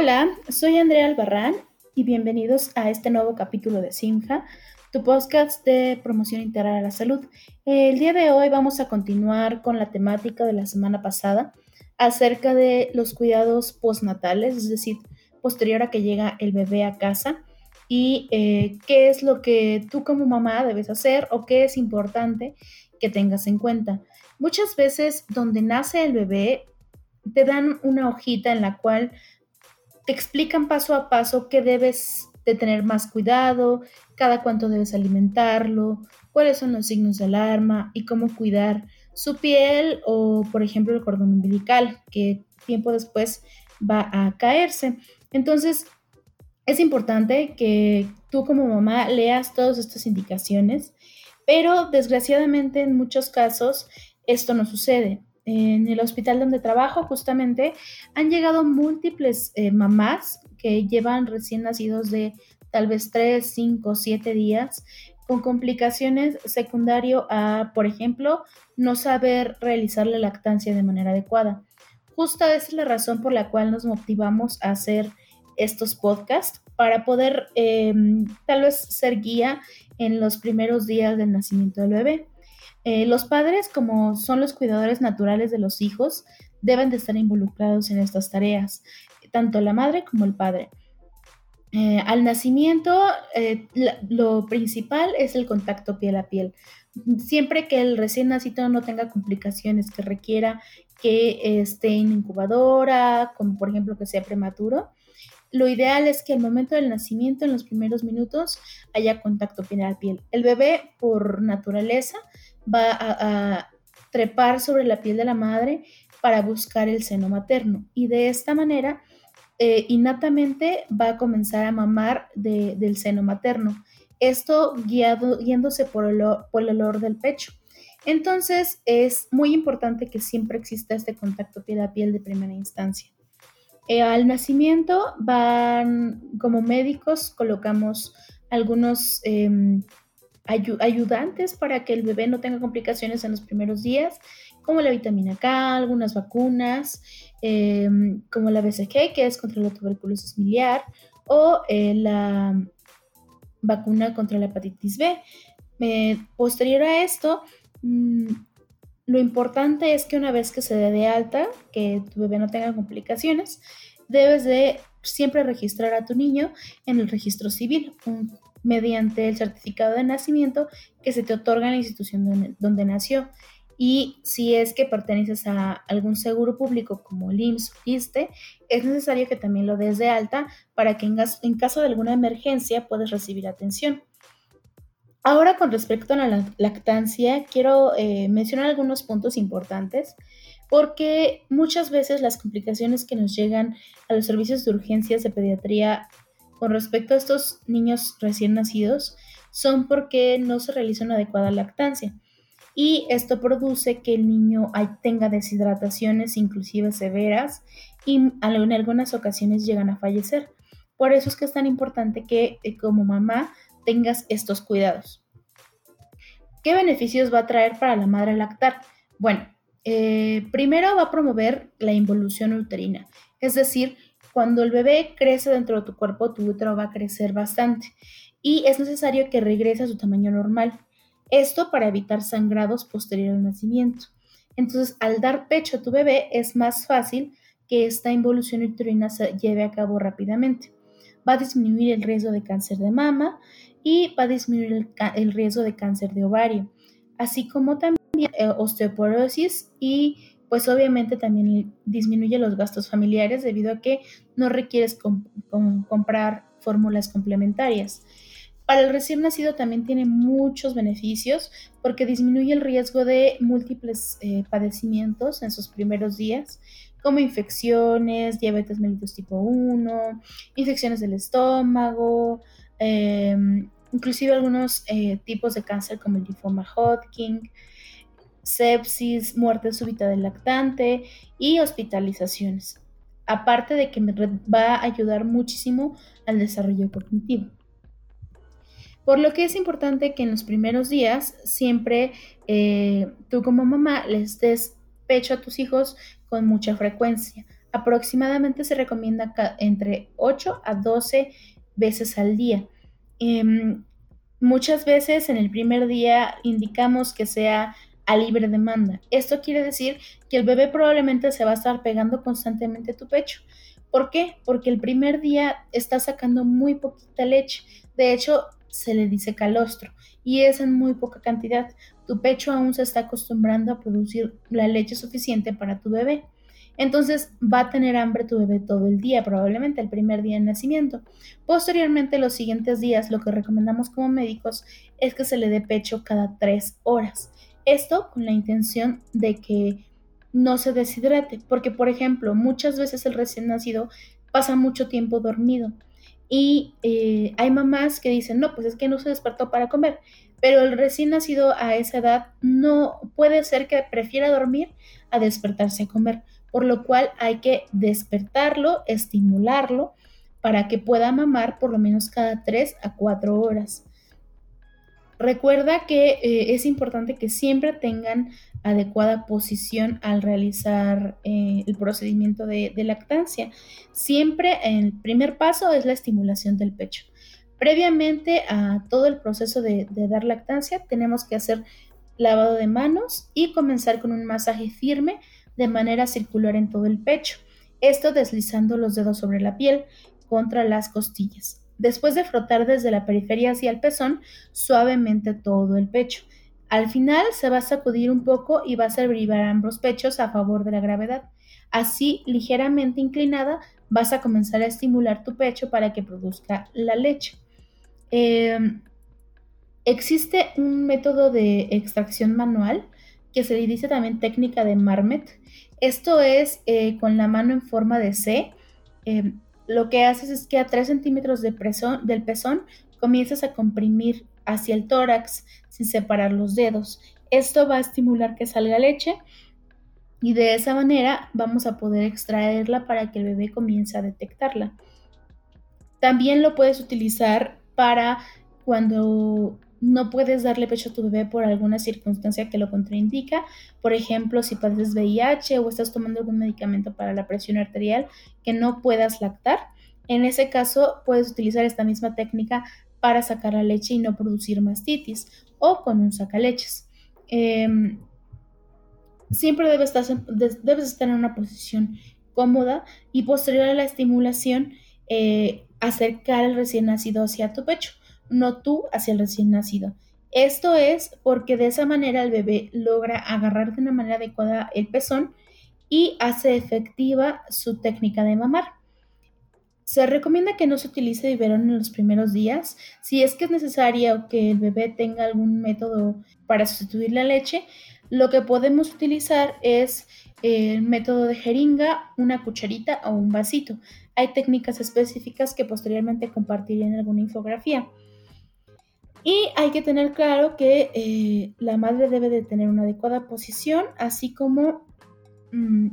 Hola, soy Andrea Albarrán y bienvenidos a este nuevo capítulo de Simja, tu podcast de promoción integral a la salud. El día de hoy vamos a continuar con la temática de la semana pasada acerca de los cuidados postnatales, es decir, posterior a que llega el bebé a casa y eh, qué es lo que tú como mamá debes hacer o qué es importante que tengas en cuenta. Muchas veces donde nace el bebé te dan una hojita en la cual te explican paso a paso qué debes de tener más cuidado, cada cuánto debes alimentarlo, cuáles son los signos de alarma y cómo cuidar su piel o, por ejemplo, el cordón umbilical, que tiempo después va a caerse. Entonces, es importante que tú como mamá leas todas estas indicaciones, pero desgraciadamente en muchos casos esto no sucede en el hospital donde trabajo, justamente, han llegado múltiples eh, mamás que llevan recién nacidos de tal vez 3, 5, 7 días con complicaciones secundario a, por ejemplo, no saber realizar la lactancia de manera adecuada. Justo esa es la razón por la cual nos motivamos a hacer estos podcasts para poder em, tal vez ser guía en los primeros días del nacimiento del bebé. Eh, los padres, como son los cuidadores naturales de los hijos, deben de estar involucrados en estas tareas, tanto la madre como el padre. Eh, al nacimiento, eh, lo principal es el contacto piel a piel. Siempre que el recién nacido no tenga complicaciones que requiera que esté en incubadora, como por ejemplo que sea prematuro, lo ideal es que al momento del nacimiento, en los primeros minutos, haya contacto piel a piel. El bebé, por naturaleza, va a, trepar sobre la piel de la madre para buscar el seno materno y de esta manera eh, innatamente va a comenzar a mamar del seno materno. Esto guiado, guiándose por el, olor del pecho. Entonces es muy importante que siempre exista este contacto piel a piel de primera instancia. Eh, al nacimiento van como médicos, colocamos algunos ayudantes para que el bebé no tenga complicaciones en los primeros días, como la vitamina K, algunas vacunas, em, como la BCG, que es contra la tuberculosis miliar, o eh, la vacuna contra la hepatitis B. posterior a esto, mm, lo importante es que una vez que se dé de alta, que tu bebé no tenga complicaciones, debes de siempre registrar a tu niño en el registro civil, mediante el certificado de nacimiento que se te otorga en la institución donde, nació. Y si es que perteneces a algún seguro público como el IMSS o ISTE, es necesario que también lo des de alta para que en, caso de alguna emergencia puedas recibir atención. Ahora con respecto a la lactancia, quiero eh, mencionar algunos puntos importantes porque muchas veces las complicaciones que nos llegan a los servicios de urgencias de pediatría con respecto a estos niños recién nacidos son porque no se realiza una adecuada lactancia. Y esto produce que el niño tenga deshidrataciones inclusive severas y en algunas ocasiones llegan a fallecer. Por eso es que es tan importante que eh, como mamá tengas estos cuidados. ¿Qué beneficios va a traer para la madre lactar? Bueno, eh, primero va a promover la involución uterina, es decir, cuando el bebé crece dentro de tu cuerpo, tu útero va a crecer bastante y es necesario que regrese a su tamaño normal. Esto para evitar sangrados posterior al nacimiento. Entonces, al dar pecho a tu bebé es más fácil que esta involución uterina se lleve a cabo rápidamente. Va a disminuir el riesgo de cáncer de mama y va a disminuir el, riesgo de cáncer de ovario, así como también eh, osteoporosis y pues obviamente también disminuye los gastos familiares debido a que no requieres comprar fórmulas complementarias. Para el recién nacido también tiene muchos beneficios porque disminuye el riesgo de múltiples eh, padecimientos en sus primeros días, como infecciones, diabetes mellitus tipo 1, infecciones del estómago, em, inclusive algunos eh, tipos de cáncer como el linfoma Hodgkin, sepsis, muerte súbita del lactante y hospitalizaciones. Aparte de que me va a ayudar muchísimo al desarrollo cognitivo. Por lo que es importante que en los primeros días siempre eh, tú como mamá les des pecho a tus hijos con mucha frecuencia. Aproximadamente se recomienda entre 8 a 12 veces al día. Em, muchas veces en el primer día indicamos que sea a libre demanda. Esto quiere decir que el bebé probablemente se va a estar pegando constantemente a tu pecho. ¿Por qué? Porque el primer día está sacando muy poquita leche. De hecho, se le dice calostro y es en muy poca cantidad. Tu pecho aún se está acostumbrando a producir la leche suficiente para tu bebé. Entonces va a tener hambre tu bebé todo el día, probablemente el primer día de nacimiento. Posteriormente, los siguientes días, lo que recomendamos como médicos es que se le dé pecho cada tres horas. Esto con la intención de que no se deshidrate, porque por ejemplo, muchas veces el recién nacido pasa mucho tiempo dormido y eh, hay mamás que dicen, no, pues es que no se despertó para comer, pero el recién nacido a esa edad no puede ser que prefiera dormir a despertarse a comer por lo cual hay que despertarlo, estimularlo para que pueda mamar por lo menos cada 3 a 4 horas. Recuerda que eh, es importante que siempre tengan adecuada posición al realizar eh, el procedimiento de, lactancia. Siempre el primer paso es la estimulación del pecho. Previamente a todo el proceso de dar lactancia tenemos que hacer lavado de manos y comenzar con un masaje firme de manera circular en todo el pecho, esto deslizando los dedos sobre la piel contra las costillas. Después de frotar desde la periferia hacia el pezón, suavemente todo el pecho. Al final se va a sacudir un poco y va a hacer ambos pechos a favor de la gravedad. Así, ligeramente inclinada, vas a comenzar a estimular tu pecho para que produzca la leche. Em, existe un método de extracción manual que se dice también técnica de Marmet. Esto es eh, con la mano en forma de C. Eh, lo que haces es que a 3 centímetros de del pezón comienzas a comprimir hacia el tórax sin separar los dedos. Esto va a estimular que salga leche y de esa manera vamos a poder extraerla para que el bebé comience a detectarla. También lo puedes utilizar para cuando no puedes darle pecho a tu bebé por alguna circunstancia que lo contraindica. Por ejemplo, si padeces VIH o estás tomando algún medicamento para la presión arterial que no puedas lactar. En ese caso, puedes utilizar esta misma técnica para sacar la leche y no producir mastitis o con un sacaleches. Em, siempre debes estar, en una posición cómoda y posterior a la estimulación, eh, acercar el recién nacido hacia tu pecho no tú hacia el recién nacido. Esto es porque de esa manera el bebé logra agarrar de una manera adecuada el pezón y hace efectiva su técnica de mamar. Se recomienda que no se utilice biberón en los primeros días. Si es que es necesario que el bebé tenga algún método para sustituir la leche, lo que podemos utilizar es el método de jeringa, una cucharita o un vasito. Hay técnicas específicas que posteriormente compartiré en alguna infografía. Y hay que tener claro que eh, la madre debe de tener una adecuada posición, así como mm,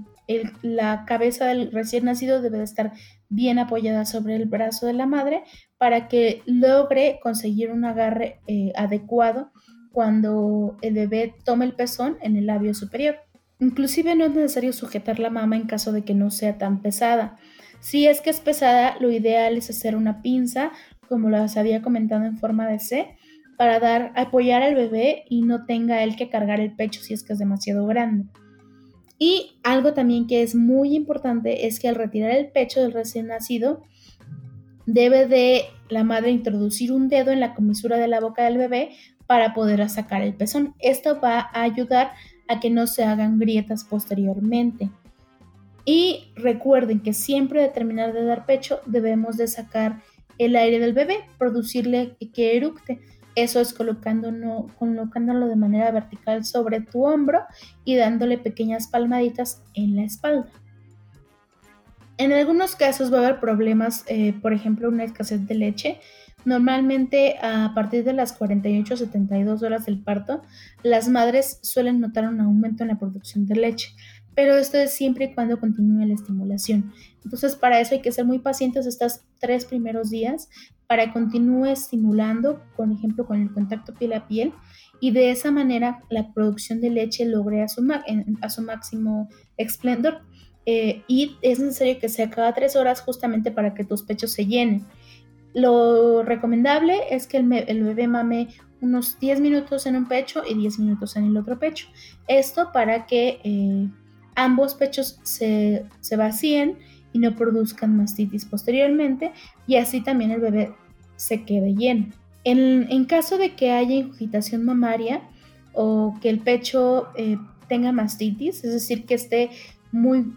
la cabeza del recién nacido debe de estar bien apoyada sobre el brazo de la madre para que logre conseguir un agarre eh, adecuado cuando el bebé tome el pezón en el labio superior. Inclusive no es necesario sujetar la mama en caso de que no sea tan pesada. Si es que es pesada, lo ideal es hacer una pinza como las había comentado en forma de C, para dar, apoyar al bebé y no tenga él que cargar el pecho si es que es demasiado grande. Y algo también que es muy importante es que al retirar el pecho del recién nacido, debe de la madre introducir un dedo en la comisura de la boca del bebé para poder sacar el pezón. Esto va a ayudar a que no se hagan grietas posteriormente. Y recuerden que siempre de terminar de dar pecho debemos de sacar el aire del bebé, producirle que eructe. Eso es colocándolo, de manera vertical sobre tu hombro y dándole pequeñas palmaditas en la espalda. En algunos casos va a haber problemas, eh, por ejemplo, una escasez de leche. Normalmente a partir de las 48 72 horas del parto, las madres suelen notar un aumento en la producción de leche pero esto es siempre y cuando continúe la estimulación. Entonces, para eso hay que ser muy pacientes estos tres primeros días para que continúe estimulando, por ejemplo, con el contacto piel a piel, y de esa manera la producción de leche logre a su, a su máximo esplendor. eh, y es necesario que sea cada tres horas justamente para que tus pechos se llenen. Lo recomendable es que el, bebé mame unos 10 minutos en un pecho y 10 minutos en el otro pecho. Esto para que eh, ambos pechos se, se vacíen y no produzcan mastitis posteriormente y así también el bebé se quede lleno. En, caso de que haya ingurgitación mamaria o que el pecho eh, tenga mastitis, es decir, que esté muy,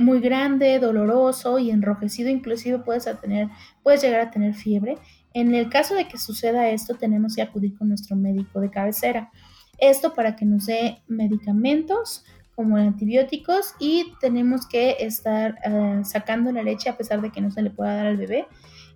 muy grande, doloroso y enrojecido, inclusive puedes, tener, puedes llegar a tener fiebre. En el caso de que suceda esto, tenemos que acudir con nuestro médico de cabecera. Esto para que nos dé medicamentos como antibióticos y tenemos que estar eh, sacando la leche a pesar de que no se le pueda dar al bebé.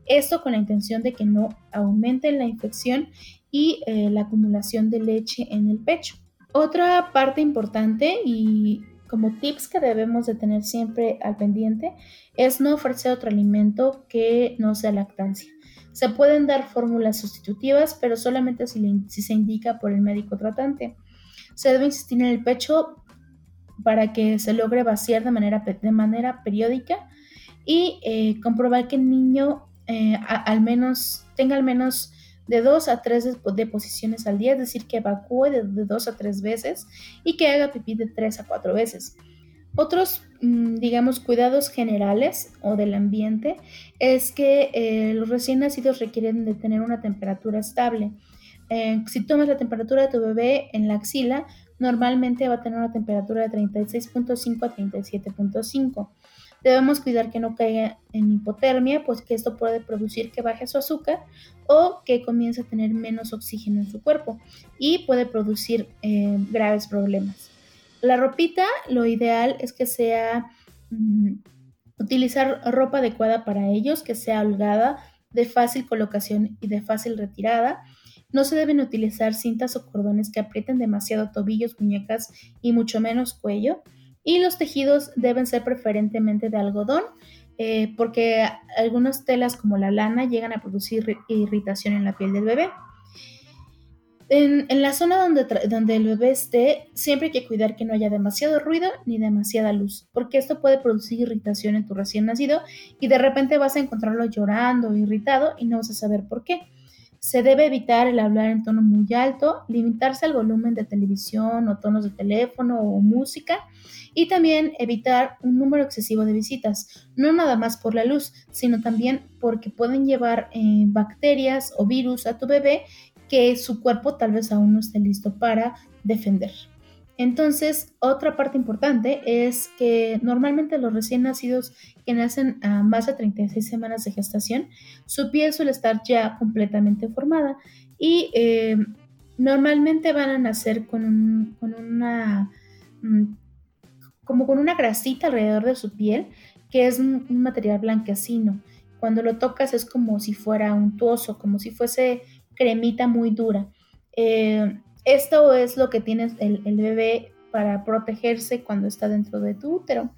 Esto con la intención de que no aumente la infección y eh, la acumulación de leche en el pecho. Otra parte importante y como tips que debemos de tener siempre al pendiente es no ofrecer otro alimento que no sea lactancia. Se pueden dar fórmulas sustitutivas, pero solamente si, si se indica por el médico tratante. Se debe insistir en el pecho para que se logre vaciar de manera, de manera periódica y eh, comprobar que el niño eh, al menos tenga al menos de dos a tres deposiciones al día, es decir, que evacúe de, dos a tres veces y que haga pipí de tres a cuatro veces. Otros, mm, digamos, cuidados generales o del ambiente es que eh, los recién nacidos requieren de tener una temperatura estable. si tomas la temperatura de tu bebé en la axila, normalmente va a tener una temperatura de 36.5 a 37.5. Debemos cuidar que no caiga en hipotermia, pues que esto puede producir que baje su azúcar o que comience a tener menos oxígeno en su cuerpo y puede producir eh, graves problemas. La ropita, lo ideal es que sea mm, utilizar ropa adecuada para ellos, que sea holgada, de fácil colocación y de fácil retirada no se deben utilizar cintas o cordones que aprieten demasiado tobillos, muñecas y mucho menos cuello. Y los tejidos deben ser preferentemente de algodón, eh, porque algunas telas como la lana llegan a producir irritación en la piel del bebé. En, la zona donde, donde, el bebé esté, siempre hay que cuidar que no haya demasiado ruido ni demasiada luz, porque esto puede producir irritación en tu recién nacido y de repente vas a encontrarlo llorando irritado y no vas a saber por qué. Se debe evitar el hablar en tono muy alto, limitarse al volumen de televisión o tonos de teléfono o música y también evitar un número excesivo de visitas, no nada más por la luz, sino también porque pueden llevar eh, bacterias o virus a tu bebé que su cuerpo tal vez aún no esté listo para defender. Entonces, otra parte importante es que normalmente los recién nacidos que nacen a más de 36 semanas de gestación, su piel suele estar ya completamente formada y eh, normalmente van a nacer con, una mm, como con una grasita alrededor de su piel que es un, material blanquecino. Cuando lo tocas es como si fuera untuoso, como si fuese cremita muy dura. Eh, esto es lo que tiene el, bebé para protegerse cuando está dentro de tu útero.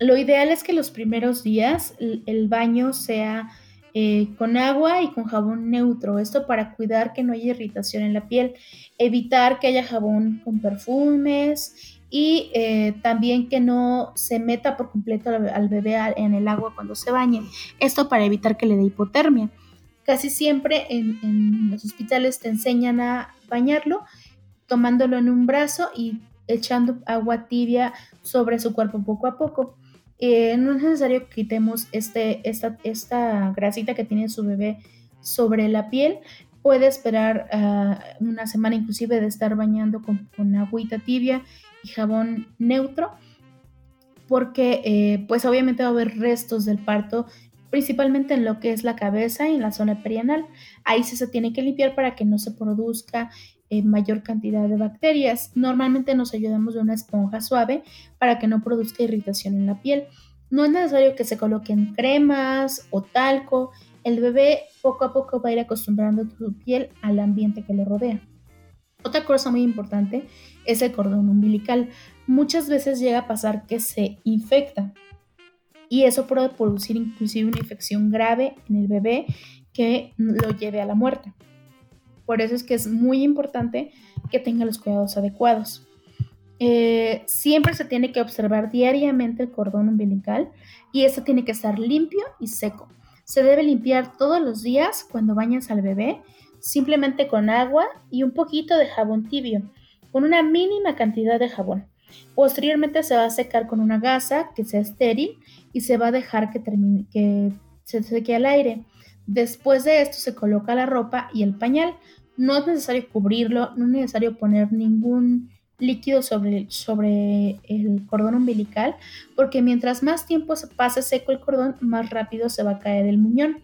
Lo ideal es que los primeros días el, baño sea eh, con agua y con jabón neutro. Esto para cuidar que no haya irritación en la piel, evitar que haya jabón con perfumes y eh, también que no se meta por completo al, bebé en el agua cuando se bañe. Esto para evitar que le dé hipotermia. Casi siempre en, los hospitales te enseñan a bañarlo tomándolo en un brazo y echando agua tibia sobre su cuerpo poco a poco. Eh, no es necesario que quitemos este, esta, esta grasita que tiene su bebé sobre la piel. Puede esperar ah, una semana inclusive de estar bañando con, con agüita tibia y jabón neutro porque eh, pues obviamente va a haber restos del parto principalmente en lo que es la cabeza y en la zona perianal. Ahí se tiene que limpiar para que no se produzca eh, mayor cantidad de bacterias. Normalmente nos ayudamos de una esponja suave para que no produzca irritación en la piel. No es necesario que se coloquen cremas o talco. El bebé poco a poco va a ir acostumbrando su piel al ambiente que lo rodea. Otra cosa muy importante es el cordón umbilical. Muchas veces llega a pasar que se infecta y eso puede producir inclusive una infección grave en el bebé que lo lleve a la muerte. Por eso es que es muy importante que tenga los cuidados adecuados. Eh, siempre se tiene que observar diariamente el cordón umbilical y este tiene que estar limpio y seco. Se debe limpiar todos los días cuando bañas al bebé, simplemente con agua y un poquito de jabón tibio, con una mínima cantidad de jabón. Posteriormente se va a secar con una gasa que sea estéril y se va a dejar que, termine, que se seque al aire. Después de esto se coloca la ropa y el pañal. No es necesario cubrirlo, no es necesario poner ningún líquido sobre, sobre el cordón umbilical, porque mientras más tiempo se pase seco el cordón, más rápido se va a caer el muñón.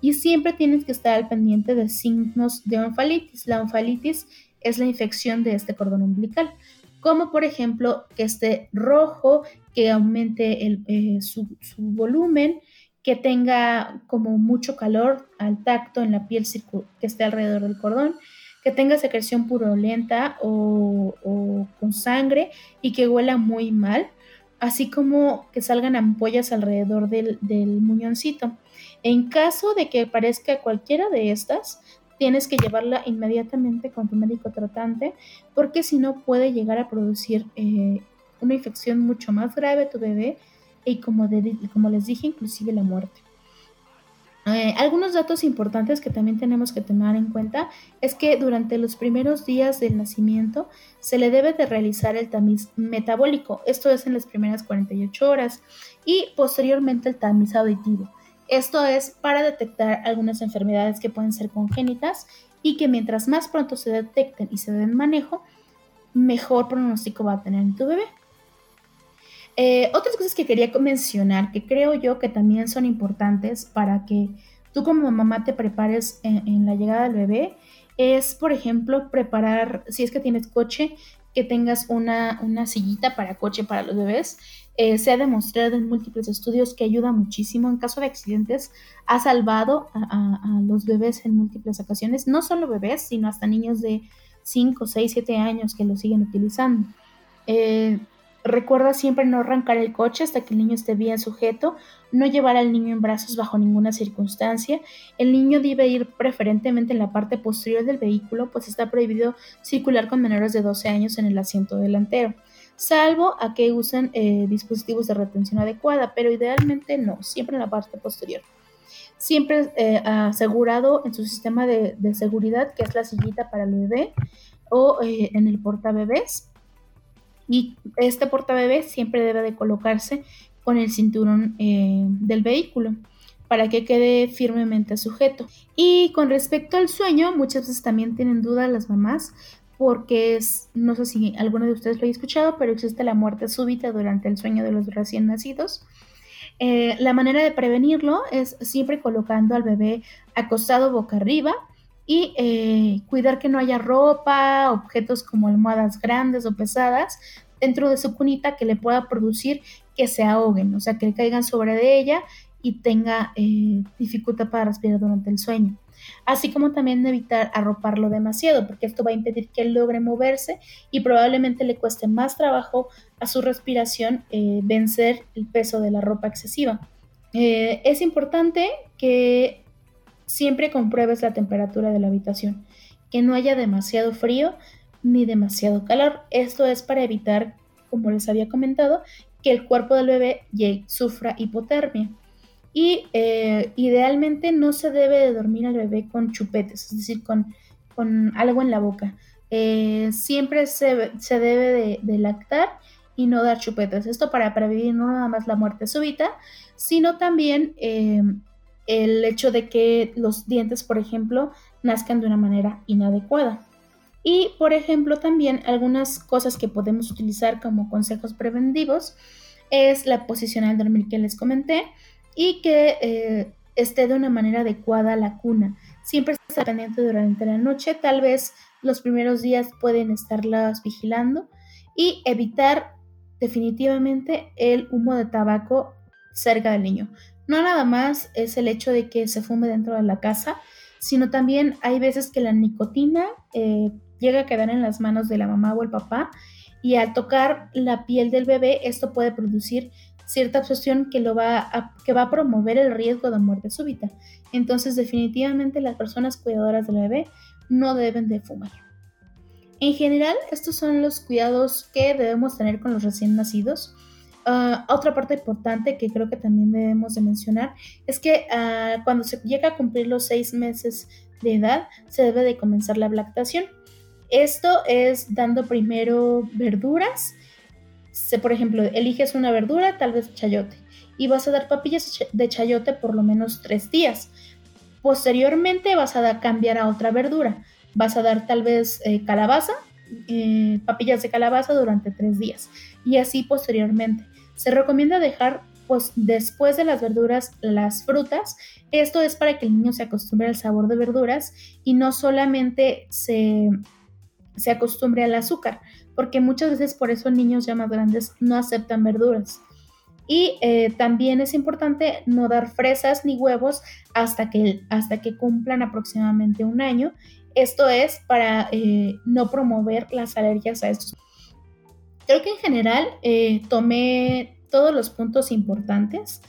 Y siempre tienes que estar al pendiente de signos de onfalitis. La onfalitis es la infección de este cordón umbilical, como por ejemplo que esté rojo, que aumente eh, su, volumen, que tenga como mucho calor al tacto en la piel que esté alrededor del cordón, que tenga secreción purulenta o, con sangre y que huela muy mal, así como que salgan ampollas alrededor del, del muñoncito. En caso de que parezca cualquiera de estas, tienes que llevarla inmediatamente con tu médico tratante porque si no puede llegar a producir eh, una infección mucho más grave a tu bebé y como, les dije, inclusive la muerte. Eh, algunos datos importantes que también tenemos que tener en cuenta es que durante los primeros días del nacimiento se le debe de realizar el tamiz metabólico, esto es en las primeras 48 horas, y posteriormente el tamiz auditivo. Esto es para detectar algunas enfermedades que pueden ser congénitas y que mientras más pronto se detecten y se den manejo, mejor pronóstico va a tener tu bebé. Eh, otras cosas que quería mencionar, que creo yo que también son importantes para que tú como mamá te prepares en, la llegada del bebé, es, por ejemplo, preparar, si es que tienes coche, que tengas una, sillita para coche para los bebés. Eh, se ha demostrado en múltiples estudios que ayuda muchísimo en caso de accidentes, ha salvado a, los bebés en múltiples ocasiones, no solo bebés, sino hasta niños de 5, 6, 7 años que lo siguen utilizando. Eh, Recuerda siempre no arrancar el coche hasta que el niño esté bien sujeto, no llevar al niño en brazos bajo ninguna circunstancia. El niño debe ir preferentemente en la parte posterior del vehículo, pues está prohibido circular con menores de 12 años en el asiento delantero, salvo a que usen eh, dispositivos de retención adecuada, pero idealmente no, siempre en la parte posterior. Siempre eh, asegurado en su sistema de, seguridad, que es la sillita para el bebé o eh, en el portabebés y este portabebé siempre debe de colocarse con el cinturón eh, del vehículo para que quede firmemente sujeto. Y con respecto al sueño, muchas veces también tienen dudas las mamás porque es, no sé si alguno de ustedes lo haya escuchado, pero existe la muerte súbita durante el sueño de los recién nacidos. Eh, la manera de prevenirlo es siempre colocando al bebé acostado boca arriba y eh, cuidar que no haya ropa, objetos como almohadas grandes o pesadas dentro de su cunita que le pueda producir que se ahoguen, o sea, que le caigan sobre de ella y tenga eh, dificultad para respirar durante el sueño. Así como también evitar arroparlo demasiado, porque esto va a impedir que él logre moverse y probablemente le cueste más trabajo a su respiración eh, vencer el peso de la ropa excesiva. es importante que siempre compruebes la temperatura de la habitación, que no haya demasiado frío ni demasiado calor. Esto es para evitar, como les había comentado, que el cuerpo del bebé sufra hipotermia. Y eh, idealmente no se debe de dormir al bebé con chupetes, es decir, con, con algo en la boca. Eh, siempre se, debe de, lactar y no dar chupetes. Esto para prevenir no nada más la muerte súbita, sino también eh, el hecho de que los dientes, por ejemplo, nazcan de una manera inadecuada. Y, por ejemplo, también algunas cosas que podemos utilizar como consejos preventivos es la posición al dormir que les comenté y que eh, esté de una manera adecuada la cuna. Siempre está pendiente durante la noche, tal vez los primeros días pueden estarlas vigilando y evitar definitivamente el humo de tabaco cerca del niño. No nada más es el hecho de que se fume dentro de la casa, sino también hay veces que la nicotina eh, llega a quedar en las manos de la mamá o el papá y al tocar la piel del bebé esto puede producir cierta absorción que, lo va a, que va a promover el riesgo de muerte súbita. Entonces definitivamente las personas cuidadoras del bebé no deben de fumar. En general, estos son los cuidados que debemos tener con los recién nacidos. Ah, otra parte importante que creo que también debemos de mencionar es que ah, cuando se llega a cumplir los seis meses de edad se debe de comenzar la lactación. Esto es dando primero verduras. Por ejemplo, eliges una verdura, tal vez chayote, y vas a dar papillas de chayote por lo menos tres días. Posteriormente vas a cambiar a otra verdura. Vas a dar tal vez eh, calabaza, eh, papillas de calabaza durante tres días y así posteriormente. Se recomienda dejar pues después de las verduras las frutas. Esto es para que el niño se acostumbre al sabor de verduras y no solamente se, se acostumbre al azúcar, porque muchas veces por eso niños ya más grandes no aceptan verduras. Y eh, también es importante no dar fresas ni huevos hasta que, hasta que cumplan aproximadamente un año. Esto es para eh, no promover las alergias a estos. Creo que en general eh, tomé todos los puntos importantes.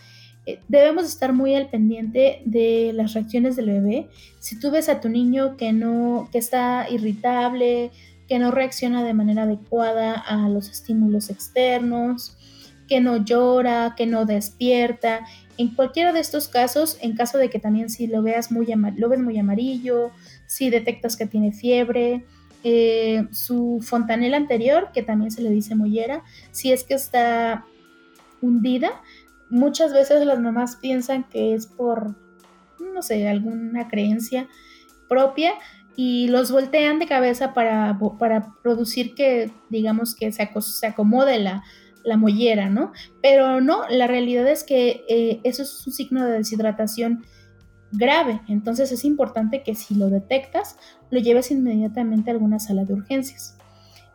debemos estar muy al pendiente de las reacciones del bebé. Si tú ves a tu niño que no, que está irritable, que no reacciona de manera adecuada a los estímulos externos, que no llora, que no despierta. En cualquiera de estos casos, en caso de que también si lo veas muy lo ves muy amarillo, si detectas que tiene fiebre, eh, su fontanela anterior, que también se le dice mollera, si es que está hundida, muchas veces las mamás piensan que es por, no sé, alguna creencia propia y los voltean de cabeza para, para producir que, digamos, que se, acomode la, la mollera, ¿no? Pero no, la realidad es que eh, eso es un signo de deshidratación grave, entonces es importante que si lo detectas, lo lleves inmediatamente a alguna sala de urgencias.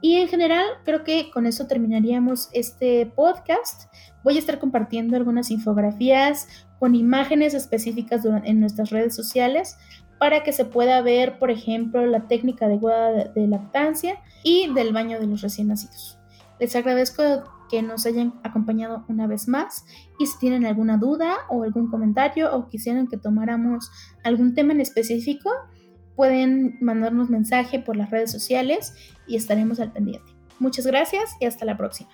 Y en general, creo que con eso terminaríamos este podcast. Voy a estar compartiendo algunas infografías con imágenes específicas en nuestras redes sociales para que se pueda ver, por ejemplo, la técnica adecuada de lactancia y del baño de los recién nacidos. Les agradezco que nos hayan acompañado una vez más y si tienen alguna duda o algún comentario o quisieran que tomáramos algún tema en específico, pueden mandarnos mensaje por las redes sociales y estaremos al pendiente. Muchas gracias y hasta la próxima.